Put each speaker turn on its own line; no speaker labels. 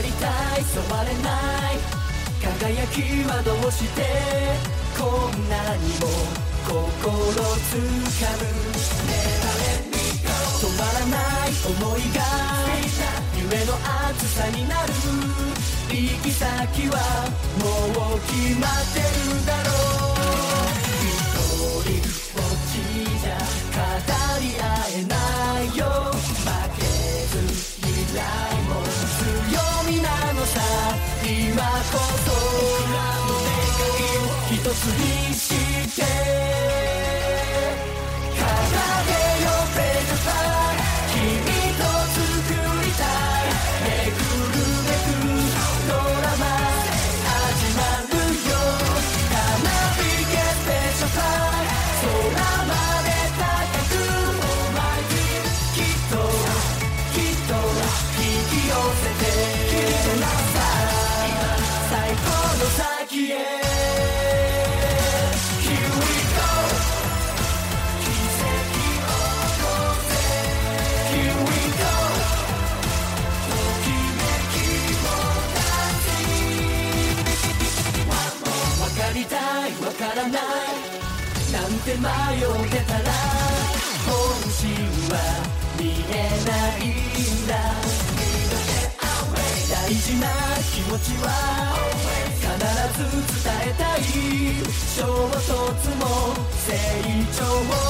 りたいれない。輝きはどうしてこんなにも心つかむ。止まらない思いが夢の熱さになる。行き先はもう決まってるだろう。今こそ一つにしてないわからない。なんて迷ってたら本心は見えないんだ。大事な気持ちは必ず伝えたい衝突も成長も